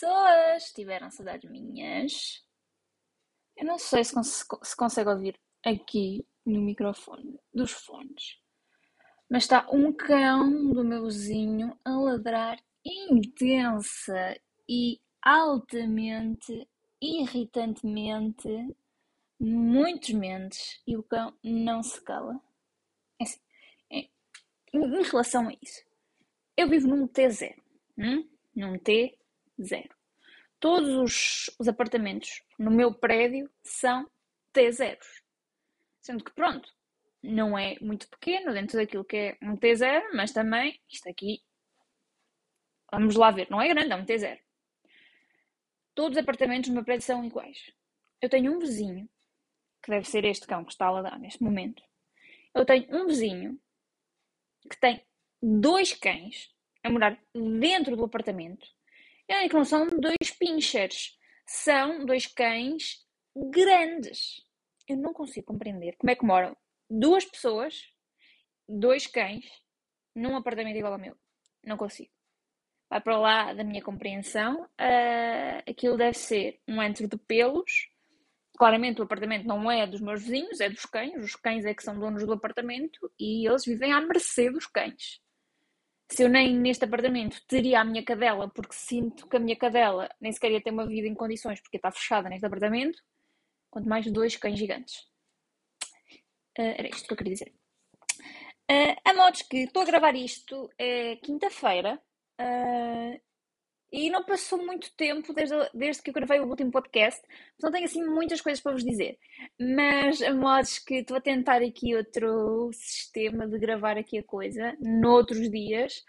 pessoas tiveram saudades minhas. Eu não sei se, cons se consegue ouvir aqui no microfone dos fones, mas está um cão do meu vizinho a ladrar intensa e altamente, irritantemente, muitos mentes e o cão não se cala. É assim, é, em relação a isso, eu vivo num T0, hum? num T0. Todos os, os apartamentos no meu prédio são T0. Sendo que, pronto, não é muito pequeno dentro daquilo que é um T0, mas também, isto aqui, vamos lá ver, não é grande, é um T0. Todos os apartamentos no meu prédio são iguais. Eu tenho um vizinho, que deve ser este cão que está a ladrar neste momento. Eu tenho um vizinho que tem dois cães a morar dentro do apartamento. E que não são dois pinchers, são dois cães grandes. Eu não consigo compreender como é que moram duas pessoas, dois cães, num apartamento igual ao meu. Não consigo. Vai para lá da minha compreensão. Uh, aquilo deve ser um antro de pelos. Claramente o apartamento não é dos meus vizinhos, é dos cães. Os cães é que são donos do apartamento e eles vivem à mercê dos cães se eu nem neste apartamento teria a minha cadela, porque sinto que a minha cadela nem sequer ia ter uma vida em condições, porque está fechada neste apartamento, quanto mais dois cães gigantes. Uh, era isto que eu queria dizer. Uh, a modos que estou a gravar isto é quinta-feira. Uh, e não passou muito tempo desde, desde que eu gravei o último podcast, não tenho assim muitas coisas para vos dizer. Mas a modos que estou a tentar aqui outro sistema de gravar aqui a coisa, noutros dias,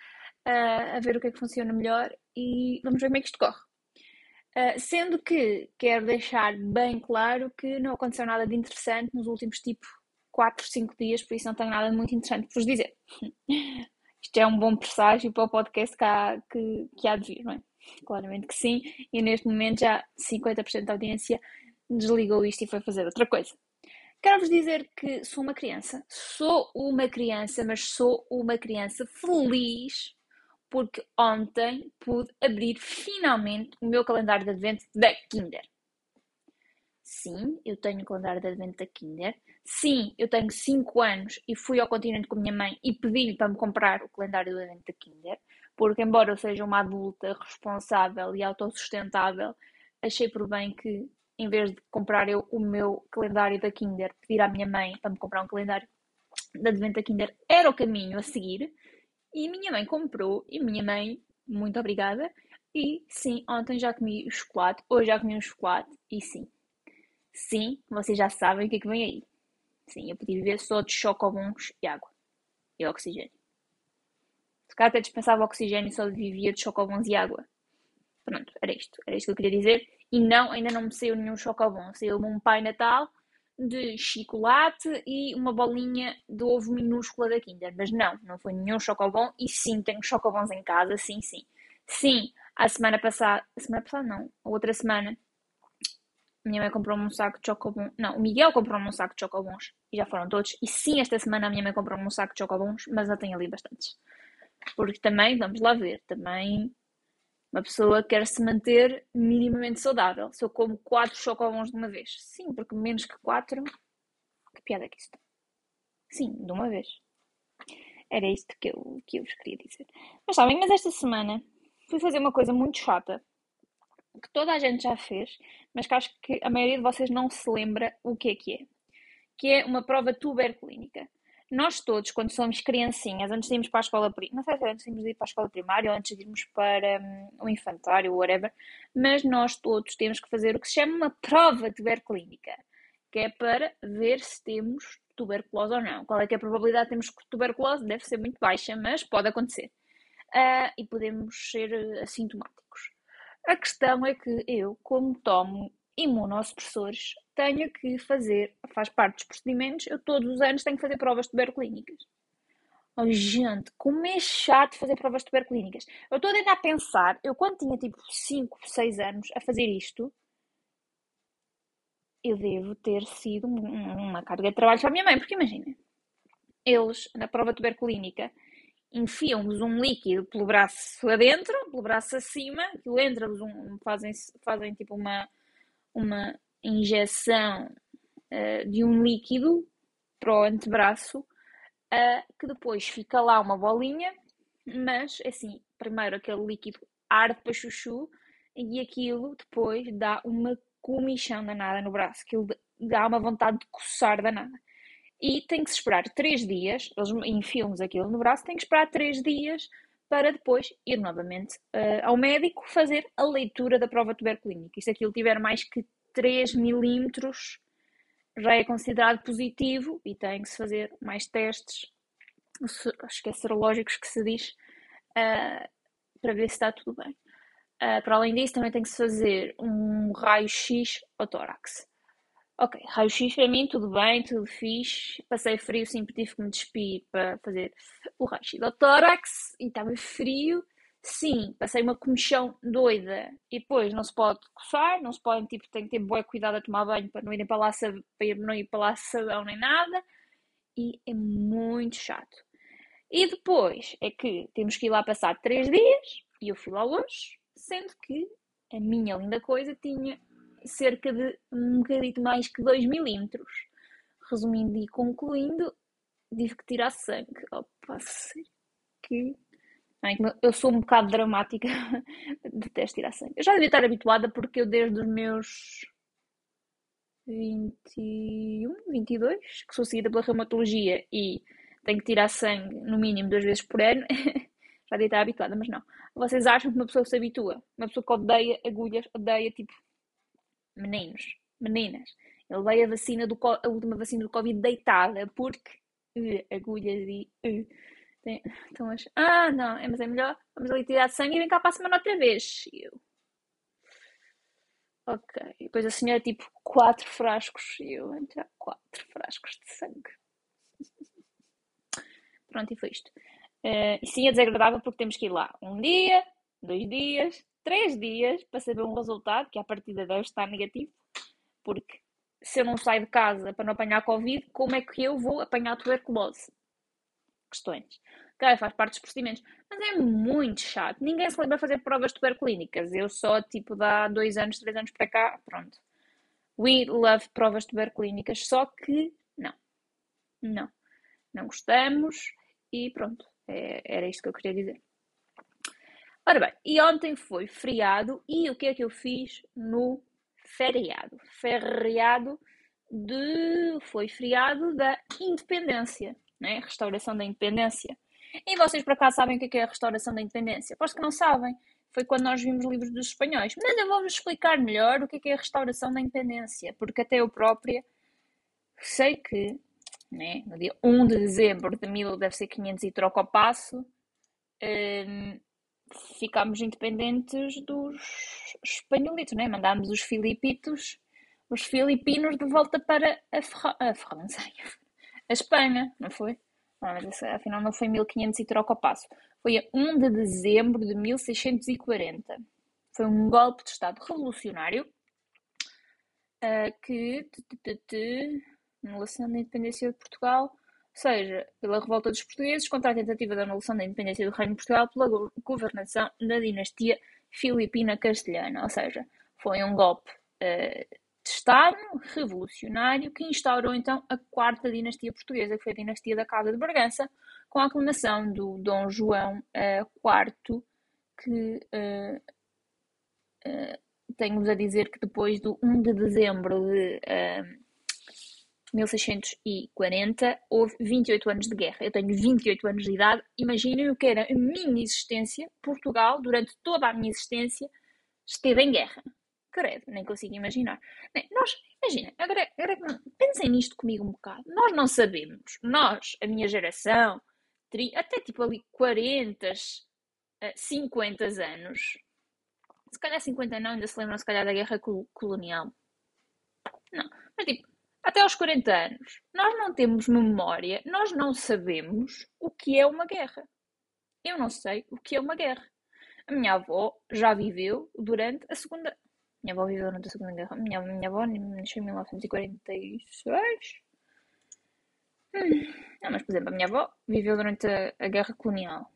uh, a ver o que é que funciona melhor e vamos ver como é que isto corre. Uh, sendo que quero deixar bem claro que não aconteceu nada de interessante nos últimos tipo 4, 5 dias, por isso não tenho nada muito interessante para vos dizer. Isto é um bom presságio para o podcast que há, que, que há de vir, não é? Claramente que sim, e neste momento já 50% da audiência desligou isto e foi fazer outra coisa. Quero-vos dizer que sou uma criança, sou uma criança, mas sou uma criança feliz porque ontem pude abrir finalmente o meu calendário de advento da Kinder. Sim, eu tenho calendário de advento da Kinder. Sim, eu tenho 5 anos e fui ao continente com a minha mãe e pedi-lhe para me comprar o calendário de advento da Kinder porque embora eu seja uma adulta responsável e autossustentável, achei por bem que em vez de comprar eu o meu calendário da Kinder, pedir à minha mãe para me comprar um calendário da Advento da Kinder era o caminho a seguir. E minha mãe comprou, e minha mãe, muito obrigada. E sim, ontem já comi chocolate, hoje já comi um chocolate, e sim, sim, vocês já sabem o que é que vem aí. Sim, eu podia viver só de chocobons e água e oxigênio. Se calhar até dispensava oxigênio e só vivia de chocobons e água. Pronto, era isto. Era isto que eu queria dizer. E não, ainda não me saiu nenhum chocobon. Saiu-me um Pai Natal de chocolate e uma bolinha de ovo minúscula da Kinder. Mas não, não foi nenhum chocobon. E sim, tenho chocobons em casa, sim, sim. Sim, a semana passada, a semana passada não, a outra semana, minha mãe comprou-me um saco de chocobons. Não, o Miguel comprou-me um saco de chocobons e já foram todos. E sim, esta semana a minha mãe comprou-me um saco de chocobons, mas já tenho ali bastantes. Porque também, vamos lá ver, também uma pessoa quer se manter minimamente saudável. Se eu como 4 chocobons de uma vez. Sim, porque menos que 4. Que piada é que isto? Sim, de uma vez. Era isto que eu, que eu vos queria dizer. Mas sabem, mas esta semana fui fazer uma coisa muito chata que toda a gente já fez, mas que acho que a maioria de vocês não se lembra o que é que é. Que é uma prova tuberculínica nós todos, quando somos criancinhas, antes de irmos para a escola primária, não sei se antes de irmos para a escola primária ou antes de irmos para um, o infantário, whatever, mas nós todos temos que fazer o que se chama uma prova tuberculínica, que é para ver se temos tuberculose ou não. Qual é que é a probabilidade de termos tuberculose? Deve ser muito baixa, mas pode acontecer. Uh, e podemos ser assintomáticos. A questão é que eu, como tomo imunossupressores, tenho que fazer, faz parte dos procedimentos, eu todos os anos tenho que fazer provas tuberculínicas. Oh, gente, como é chato fazer provas tuberculínicas. Eu estou a tentar pensar, eu quando tinha tipo 5, 6 anos a fazer isto, eu devo ter sido uma carga de trabalho para a minha mãe, porque imagina, eles, na prova tuberculínica, enfiam-vos um líquido pelo braço adentro, pelo braço acima, aquilo entra-vos um, fazem, fazem tipo uma, uma injeção uh, de um líquido para o antebraço, uh, que depois fica lá uma bolinha, mas assim, primeiro aquele líquido arde para chuchu e aquilo depois dá uma comichão danada no braço, aquilo dá uma vontade de coçar danada. E tem que se esperar 3 dias, eles enfiam-nos aquilo no braço, tem que esperar 3 dias para depois ir novamente uh, ao médico fazer a leitura da prova tuberculínica. E se aquilo tiver mais que 3 milímetros, já é considerado positivo e tem que se fazer mais testes, acho que é serológicos que se diz, uh, para ver se está tudo bem. Uh, para além disso, também tem que se fazer um raio-x ao tórax. Ok, raio-x para mim, tudo bem, tudo fixe. Passei frio, sempre tive que me despir para fazer o raio-x do tórax e estava frio. Sim, passei uma comichão doida e depois não se pode coçar, não se pode, tipo, tem que ter bom cuidado a tomar banho para não ir para lá, para não ir para lá sabão nem nada e é muito chato. E depois é que temos que ir lá passar 3 dias e eu fui lá hoje, sendo que a minha linda coisa tinha cerca de um bocadinho mais que 2 milímetros. Resumindo e concluindo, tive que tirar sangue. Opa, sei que. eu sou um bocado dramática, detesto tirar sangue. Eu já devia estar habituada porque eu desde os meus 21, 22, que sou seguida pela reumatologia e tenho que tirar sangue no mínimo duas vezes por ano, já devia estar habituada, mas não. Vocês acham que uma pessoa se habitua? Uma pessoa que odeia agulhas, odeia tipo meninos, meninas, ele veio a vacina do a última vacina do Covid deitada, porque uh, agulhas e uh, então as, ah não, é, mas é melhor, vamos ali tirar sangue e vem cá para a semana outra vez. E eu, ok, e depois a senhora tipo quatro frascos e eu entrar quatro frascos de sangue. Pronto, e foi isto. Uh, e sim, é desagradável porque temos que ir lá um dia, dois dias, três dias para saber um resultado, que a partida deve estar negativo, porque se eu não saio de casa para não apanhar Covid, como é que eu vou apanhar tuberculose? Questões. Ok, faz parte dos procedimentos. Mas é muito chato. Ninguém se lembra fazer provas tuberculínicas. Eu só, tipo, dá dois anos, três anos para cá, pronto. We love provas tuberculínicas. Só que, não. Não. Não gostamos e pronto. É, era isto que eu queria dizer. Ora bem, e ontem foi feriado e o que é que eu fiz no feriado? Feriado de. Foi feriado da independência, né? Restauração da independência. E vocês por acaso sabem o que é, é a restauração da independência? Posto que não sabem. Foi quando nós vimos livros dos espanhóis. Mas eu vou-vos explicar melhor o que é, é a restauração da independência, porque até eu própria sei que né, no dia 1 de dezembro de 1000 deve ser 500 e troca ao passo. Hum, ficámos independentes dos espanholitos, né? Mandámos os filipitos, os filipinos de volta para a, a França, a Espanha, não foi? Não, mas afinal não foi 1500 e troca o passo. Foi a 1 de dezembro de 1640. Foi um golpe de Estado revolucionário uh, que... Anulação da independência de Portugal seja pela revolta dos portugueses contra a tentativa de anulação da independência do Reino de Portugal pela governação da dinastia filipina castelhana, ou seja, foi um golpe uh, de Estado revolucionário que instaurou então a quarta dinastia portuguesa, que foi a dinastia da Casa de Bragança, com a aclamação do Dom João uh, eh, IV, que uh, tenho-vos a dizer que depois do 1 de dezembro de 1640, houve 28 anos de guerra. Eu tenho 28 anos de idade. Imaginem o que era a minha existência. Portugal, durante toda a minha existência, esteve em guerra. Credo, nem consigo imaginar. Bem, nós, imagina, agora, agora pensem nisto comigo um bocado. Nós não sabemos, nós, a minha geração, até tipo ali 40, 50 anos, se calhar 50 não, ainda se lembram se calhar da guerra colonial. Não, mas tipo, até aos 40 anos, nós não temos memória, nós não sabemos o que é uma guerra. Eu não sei o que é uma guerra. A minha avó já viveu durante a Segunda. Minha avó viveu durante a Segunda Guerra. Minha, minha avó nasceu em 1946. Hum. Não, mas, por exemplo, a minha avó viveu durante a, a Guerra Colonial.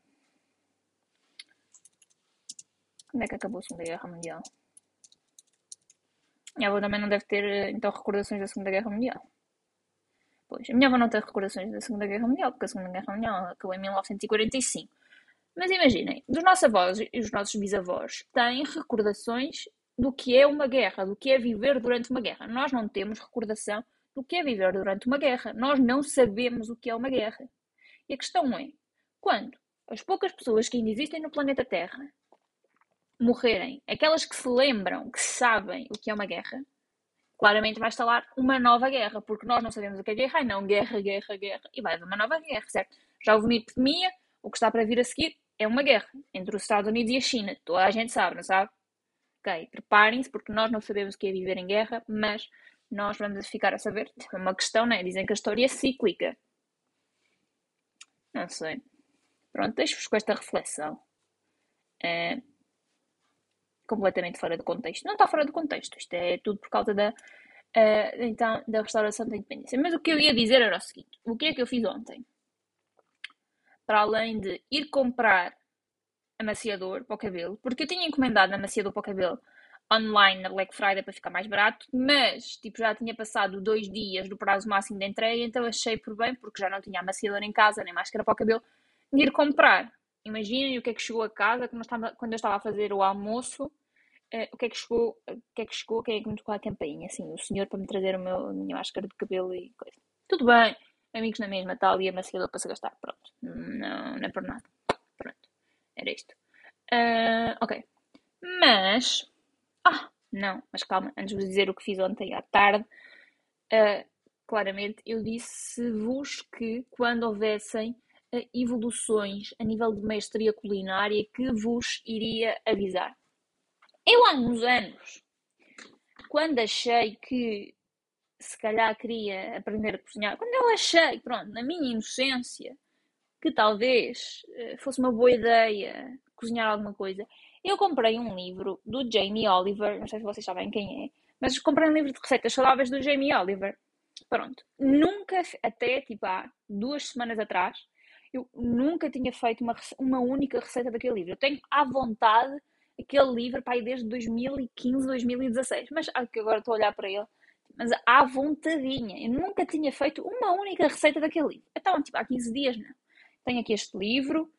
Quando é que acabou a Segunda Guerra Mundial? Minha avó também não deve ter, então, recordações da Segunda Guerra Mundial. Pois, a minha avó não tem recordações da Segunda Guerra Mundial, porque a Segunda Guerra Mundial acabou em 1945. Mas imaginem, os nossos avós e os nossos bisavós têm recordações do que é uma guerra, do que é viver durante uma guerra. Nós não temos recordação do que é viver durante uma guerra. Nós não sabemos o que é uma guerra. E a questão é: quando as poucas pessoas que ainda existem no planeta Terra morrerem, aquelas que se lembram, que sabem o que é uma guerra, claramente vai instalar uma nova guerra, porque nós não sabemos o que é guerra, e não guerra, guerra, guerra, e vai haver uma nova guerra, certo? Já houve uma epidemia, o que está para vir a seguir é uma guerra entre os Estados Unidos e a China. Toda a gente sabe, não sabe? Ok, preparem-se, porque nós não sabemos o que é viver em guerra, mas nós vamos ficar a saber. É uma questão, né? Dizem que a história é cíclica. Não sei. Pronto, deixo-vos com esta reflexão. É completamente fora do contexto. Não está fora do contexto. Isto é tudo por causa da, uh, então, da restauração da independência. Mas o que eu ia dizer era o seguinte: o que é que eu fiz ontem? Para além de ir comprar amaciador para o cabelo, porque eu tinha encomendado amaciador para o cabelo online na Black Friday para ficar mais barato, mas tipo, já tinha passado dois dias do prazo máximo de entrega, então achei por bem, porque já não tinha amaciador em casa, nem máscara para o cabelo, de ir comprar. Imaginem o que é que chegou a casa quando eu estava, a fazer o almoço. Uh, o que é que chegou? O que é que chegou? Quem é que me tocou a campainha? Assim, o senhor para me trazer o meu, a minha máscara de cabelo e coisa. Tudo bem, amigos na mesma, tal, e amaciador para se gastar. Pronto. Não, não é por nada. Pronto. Era isto. Uh, ok. Mas ah, não, mas calma, antes de dizer o que fiz ontem à tarde, uh, claramente eu disse-vos que quando houvessem evoluções a nível de mestria culinária que vos iria avisar. Eu há uns anos, quando achei que se calhar queria aprender a cozinhar, quando eu achei, pronto, na minha inocência, que talvez uh, fosse uma boa ideia cozinhar alguma coisa, eu comprei um livro do Jamie Oliver, não sei se vocês sabem quem é, mas comprei um livro de receitas saudáveis do Jamie Oliver. Pronto. Nunca, até tipo há duas semanas atrás, eu nunca tinha feito uma, uma única receita daquele livro. Eu tenho à vontade aquele livro aí desde 2015, 2016. Mas que agora estou a olhar para ele. Mas à vontadinha. Eu nunca tinha feito uma única receita daquele livro. Então, tipo, há 15 dias não. Tenho aqui este livro,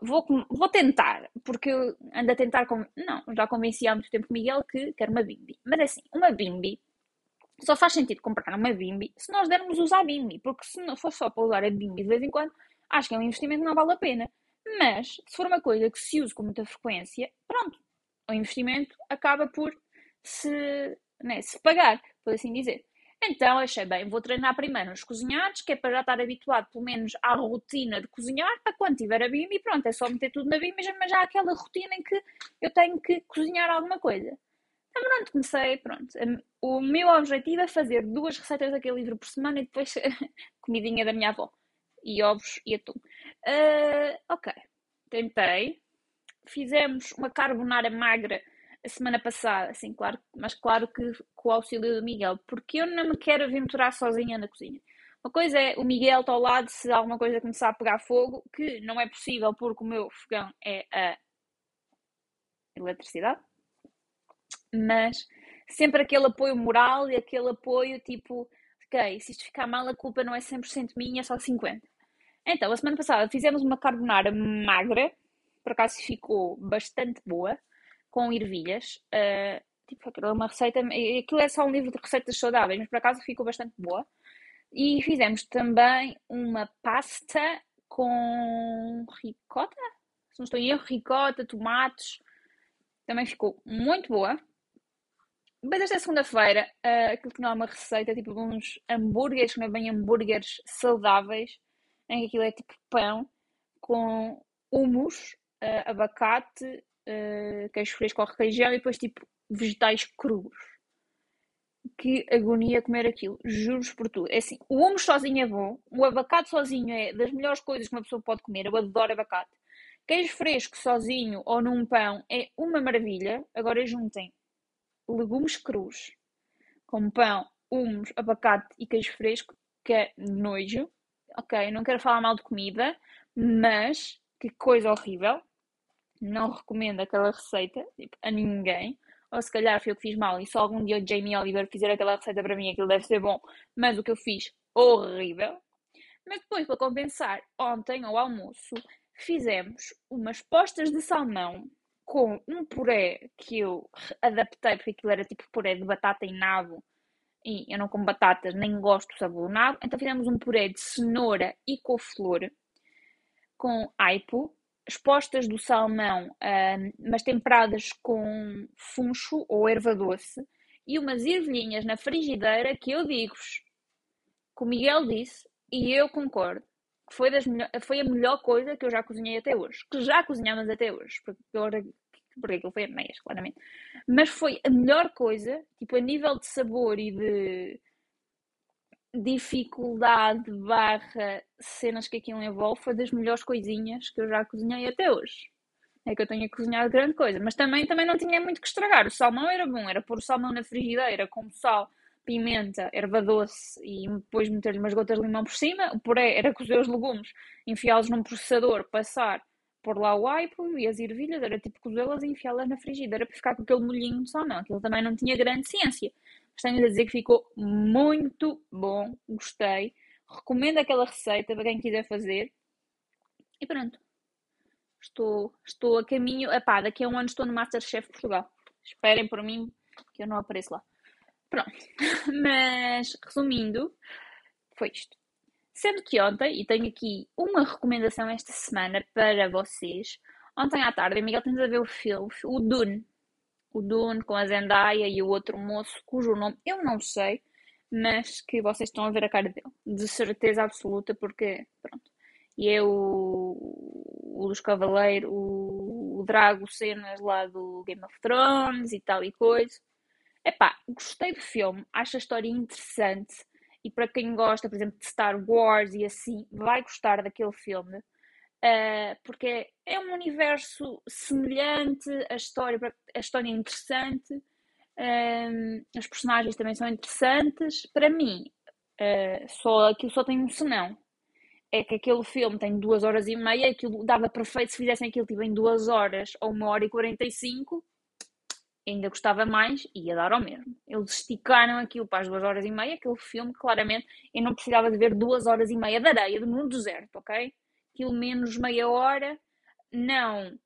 vou, vou tentar, porque eu ando a tentar. Com... Não, já convenci há muito tempo o Miguel que quer uma bimbi. Mas é assim, uma bimbi só faz sentido comprar uma bimbi se nós dermos usar a bimbi, porque se não for só para usar a bimbi de vez em quando, acho que é um investimento que não vale a pena. Mas se for uma coisa que se usa com muita frequência, pronto, o investimento acaba por se, né, se pagar, por assim dizer. Então achei bem, vou treinar primeiro nos cozinhados, que é para já estar habituado pelo menos à rotina de cozinhar, para quando tiver a bimbi, pronto, é só meter tudo na bimbi, mas já há aquela rotina em que eu tenho que cozinhar alguma coisa. Então pronto, comecei, pronto. O meu objetivo é fazer duas receitas daquele livro por semana e depois comidinha da minha avó. E ovos e atum. Uh, ok, tentei. Fizemos uma carbonara magra a semana passada, assim, claro, mas claro que com o auxílio do Miguel, porque eu não me quero aventurar sozinha na cozinha. Uma coisa é o Miguel está ao lado se alguma coisa começar a pegar fogo, que não é possível porque o meu fogão é a eletricidade, mas sempre aquele apoio moral e aquele apoio tipo, ok, se isto ficar mal a culpa não é 100% minha, é só 50%. Então, a semana passada fizemos uma carbonara magra, por acaso ficou bastante boa com ervilhas. Uh, tipo, aquilo é uma receita. Aquilo é só um livro de receitas saudáveis, mas por acaso ficou bastante boa. E fizemos também uma pasta com ricota. Se não estou em erro, ricota, tomates. Também ficou muito boa. Depois esta segunda-feira, uh, aquilo que não é uma receita, tipo uns hambúrgueres, que não é bem hambúrgueres saudáveis, em que aquilo é tipo pão com humus, uh, abacate, uh, queijo fresco ou requeijão e depois tipo vegetais crus. Que agonia comer aquilo, juro por tudo. É assim, o hummus sozinho é bom, o abacate sozinho é das melhores coisas que uma pessoa pode comer, eu adoro abacate. Queijo fresco sozinho ou num pão é uma maravilha. Agora juntem legumes crus com pão, hummus, abacate e queijo fresco. que nojo. Ok, não quero falar mal de comida, mas que coisa horrível. Não recomendo aquela receita tipo, a ninguém. Ou se calhar foi eu que fiz mal e só algum dia o Jamie Oliver fizer aquela receita para mim, aquilo deve ser bom. Mas o que eu fiz, horrível. Mas depois, para compensar, ontem ao almoço fizemos umas postas de salmão com um puré que eu adaptei, porque aquilo era tipo puré de batata e nabo, e eu não como batatas, nem gosto do sabor nabo, então fizemos um puré de cenoura e couve-flor com aipo, as postas do salmão, mas temperadas com funcho ou erva doce, e umas ervilhinhas na frigideira que eu digo-vos, que o Miguel disse, e eu concordo, que foi, das foi a melhor coisa que eu já cozinhei até hoje. Que já cozinhamos até hoje, porque agora porque aquilo foi a meias, claramente. Mas foi a melhor coisa, tipo, a nível de sabor e de dificuldade barra cenas que aquilo envolve, foi das melhores coisinhas que eu já cozinhei até hoje. É que eu tenha cozinhado grande coisa, mas também, também não tinha muito que estragar. O salmão era bom, era pôr o salmão na frigideira com sal, pimenta, erva doce e depois meter-lhe umas gotas de limão por cima. O puré era cozer os legumes, enfiá-los num processador, passar pôr lá o aipo e as ervilhas, era tipo cozê-las e enfiá-las na frigideira para ficar com aquele molhinho de salmão. Aquilo também não tinha grande ciência. Mas tenho a dizer que ficou muito bom, gostei. Recomendo aquela receita para quem quiser fazer. E pronto. Estou, estou a caminho. Epá, daqui a um ano estou no Masterchef Portugal. Esperem por mim que eu não apareço lá. Pronto. Mas, resumindo, foi isto. Sendo que ontem, e tenho aqui uma recomendação esta semana para vocês, ontem à tarde, Miguel temos a ver o filme, o Dune. O Dune com a Zendaya e o outro moço, cujo nome eu não sei, mas que vocês estão a ver a cara dele. De certeza absoluta, porque, pronto. E é o, o Cavaleiros, o, o Drago Cenas lá do Game of Thrones e tal e coisa. Epá, gostei do filme, acho a história interessante e para quem gosta, por exemplo, de Star Wars e assim, vai gostar daquele filme. Uh, porque é um universo semelhante, a história, a história é interessante, uh, os personagens também são interessantes. Para mim, uh, só, aquilo só tem um senão. É que aquele filme tem duas horas e meia, aquilo dava perfeito se fizessem aquilo tipo, em duas horas ou uma hora e quarenta e cinco, ainda gostava mais e ia dar ao mesmo. Eles esticaram aquilo para as duas horas e meia, aquele filme, claramente, eu não precisava de ver duas horas e meia de areia do mundo deserto, ok? Aquilo menos meia hora não,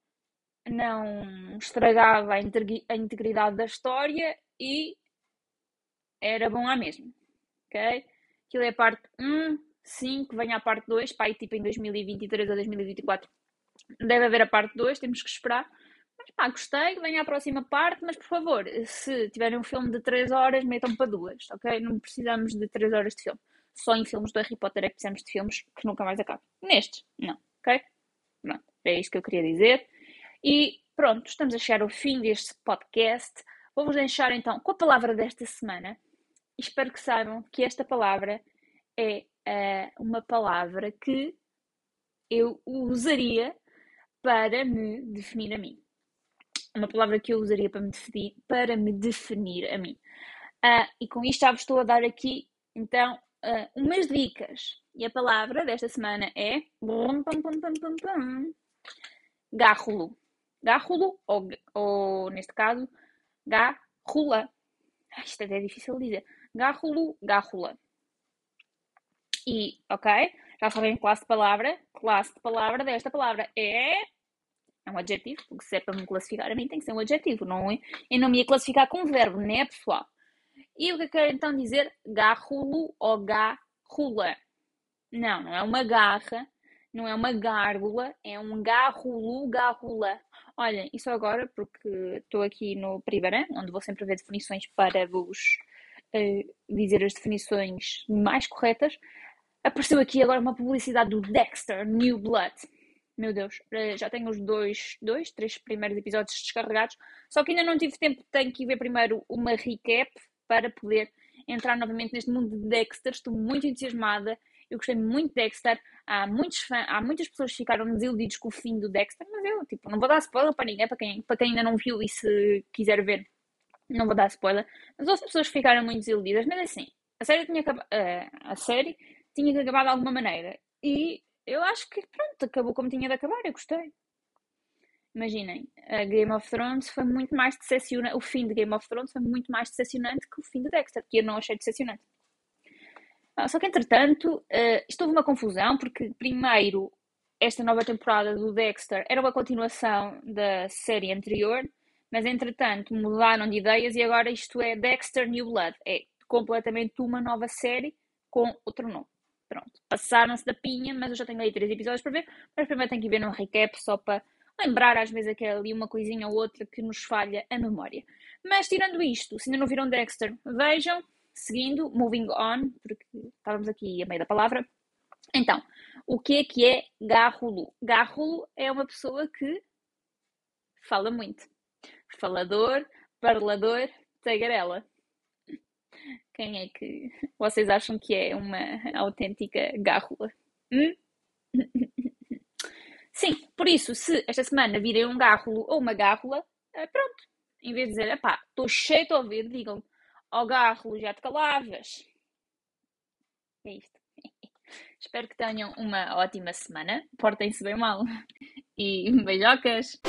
não estragava a, integridade da história e era bom à mesma, ok? Aquilo é a parte 1, 5, vem a parte 2, pá, tipo em 2023 ou 2024 deve haver a parte 2, temos que esperar pá, gostei, venha à próxima parte, mas por favor, se tiverem um filme de 3 horas, metam para duas, ok? Não precisamos de 3 horas de filme. Só em filmes do Harry Potter é que precisamos de filmes que nunca mais acabam. Nestes, não, ok? Pronto, é isto que eu queria dizer. E pronto, estamos a chegar ao fim deste podcast. Vou-vos deixar então com a palavra desta semana. Espero que saibam que esta palavra é uh, uma palavra que eu usaria para me definir a mim uma palavra que eu usaria para me definir, para me definir a mim. Uh, e com isto já vos estou a dar aqui, então, uh, umas dicas. E a palavra desta semana é garrulo. Garrulo, ou, ou neste caso, garrula. Isto até é difícil de dizer. Garrulo, garrula. E, ok, já sabem classe de palavra. Classe de palavra desta palavra é é um adjetivo, porque se é para me classificar a mim tem que ser um adjetivo, não é? Eu não me ia classificar com um verbo, né, pessoal? E o que eu quero então dizer? Garrulo ou garrula? Não, não é uma garra, não é uma gárgula, é um garrulo, garrula. Olhem, isso agora, porque estou aqui no Privaran, onde vou sempre ver definições para vos uh, dizer as definições mais corretas, apareceu aqui agora uma publicidade do Dexter New Blood meu Deus, eh, já tenho os dois, dois, três primeiros episódios descarregados, só que ainda não tive tempo, tenho que ver primeiro uma recap para poder entrar novamente neste mundo de Dexter. Estou muito entusiasmada, eu gostei muito de Dexter. Há, muitos fã, há muitas pessoas que ficaram desiludidos com o fim do Dexter, mas eu tipo, não vou dar spoiler para ninguém, para quem, para quem ainda não viu e se quiser ver, não vou dar spoiler. Mas outras pessoas ficaram muito desiludidas, mas assim, a série tinha. Uh, a série tinha que acabar de alguma maneira. E eu acho que, pronto, acabou como tinha de acabar, eu gostei. Imaginem, a Game of Thrones foi muito mais decepcionante, o fim de Game of Thrones foi muito mais decepcionante que o fim de Dexter, que eu não achei decepcionante. Ah, só que, entretanto, uh, isto houve uma confusão, porque primeiro esta nova temporada do Dexter era uma continuação da série anterior, mas entretanto mudaram de ideias e agora isto é Dexter New Blood. É completamente uma nova série com outro nome. Pronto, passaram-se da pinha, mas eu já tenho aí três episódios para ver, mas primeiro tenho que ver no recap só para lembrar às vezes que é ali uma coisinha ou outra que nos falha a memória. Mas tirando isto, se ainda não viram Dexter, vejam, seguindo, moving on, porque estávamos aqui a meio da palavra. Então, o que é que é garrulo? Garrulo é uma pessoa que fala muito. Falador, parlador, tagarela. Quem é que vocês acham que é uma autêntica gárrula? Hum? Sim, por isso, se esta semana virem um gárrulo ou uma gárrula, eh, pronto. Em vez de dizer, pá, estou cheio de ouvir, digam, ó oh, gárrulo, já te calavas. É isto. Espero que tenham uma ótima semana. Portem-se bem mal. E beijocas!